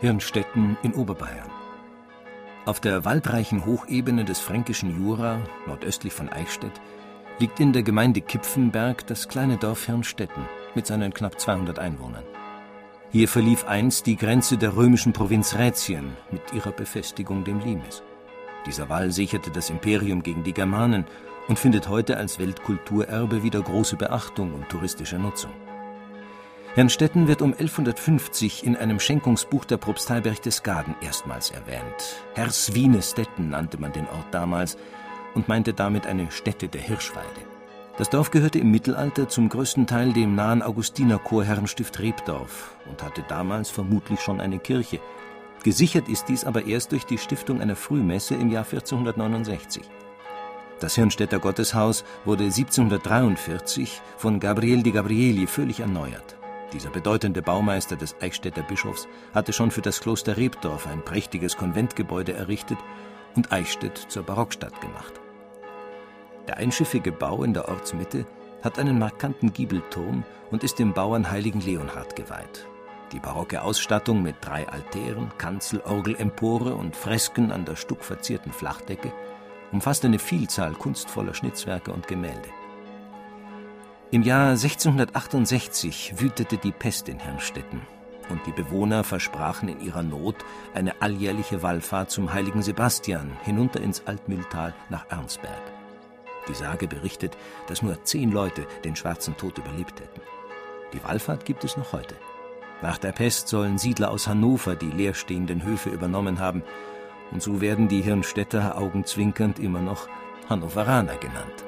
Hirnstetten in Oberbayern. Auf der waldreichen Hochebene des fränkischen Jura, nordöstlich von Eichstätt, liegt in der Gemeinde Kipfenberg das kleine Dorf Hirnstetten mit seinen knapp 200 Einwohnern. Hier verlief einst die Grenze der römischen Provinz Rätien mit ihrer Befestigung dem Limes. Dieser Wall sicherte das Imperium gegen die Germanen und findet heute als Weltkulturerbe wieder große Beachtung und touristische Nutzung. Herrnstetten wird um 1150 in einem Schenkungsbuch der Propstei Berchtesgaden erstmals erwähnt. Herswienestetten nannte man den Ort damals und meinte damit eine Stätte der Hirschweide. Das Dorf gehörte im Mittelalter zum größten Teil dem nahen Augustinerchorherrenstift Rebdorf und hatte damals vermutlich schon eine Kirche. Gesichert ist dies aber erst durch die Stiftung einer Frühmesse im Jahr 1469. Das Hirnstädter Gotteshaus wurde 1743 von Gabriel di Gabrieli völlig erneuert. Dieser bedeutende Baumeister des Eichstätter Bischofs hatte schon für das Kloster Rebdorf ein prächtiges Konventgebäude errichtet und Eichstätt zur Barockstadt gemacht. Der einschiffige Bau in der Ortsmitte hat einen markanten Giebelturm und ist dem Bauern Heiligen Leonhard geweiht. Die barocke Ausstattung mit drei Altären, Kanzel, Orgel, Empore und Fresken an der stuckverzierten Flachdecke umfasst eine Vielzahl kunstvoller Schnitzwerke und Gemälde. Im Jahr 1668 wütete die Pest in Herrnstetten und die Bewohner versprachen in ihrer Not eine alljährliche Wallfahrt zum heiligen Sebastian hinunter ins Altmühltal nach Ernsberg. Die Sage berichtet, dass nur zehn Leute den schwarzen Tod überlebt hätten. Die Wallfahrt gibt es noch heute. Nach der Pest sollen Siedler aus Hannover die leerstehenden Höfe übernommen haben, und so werden die Hirnstädter augenzwinkernd immer noch Hannoveraner genannt.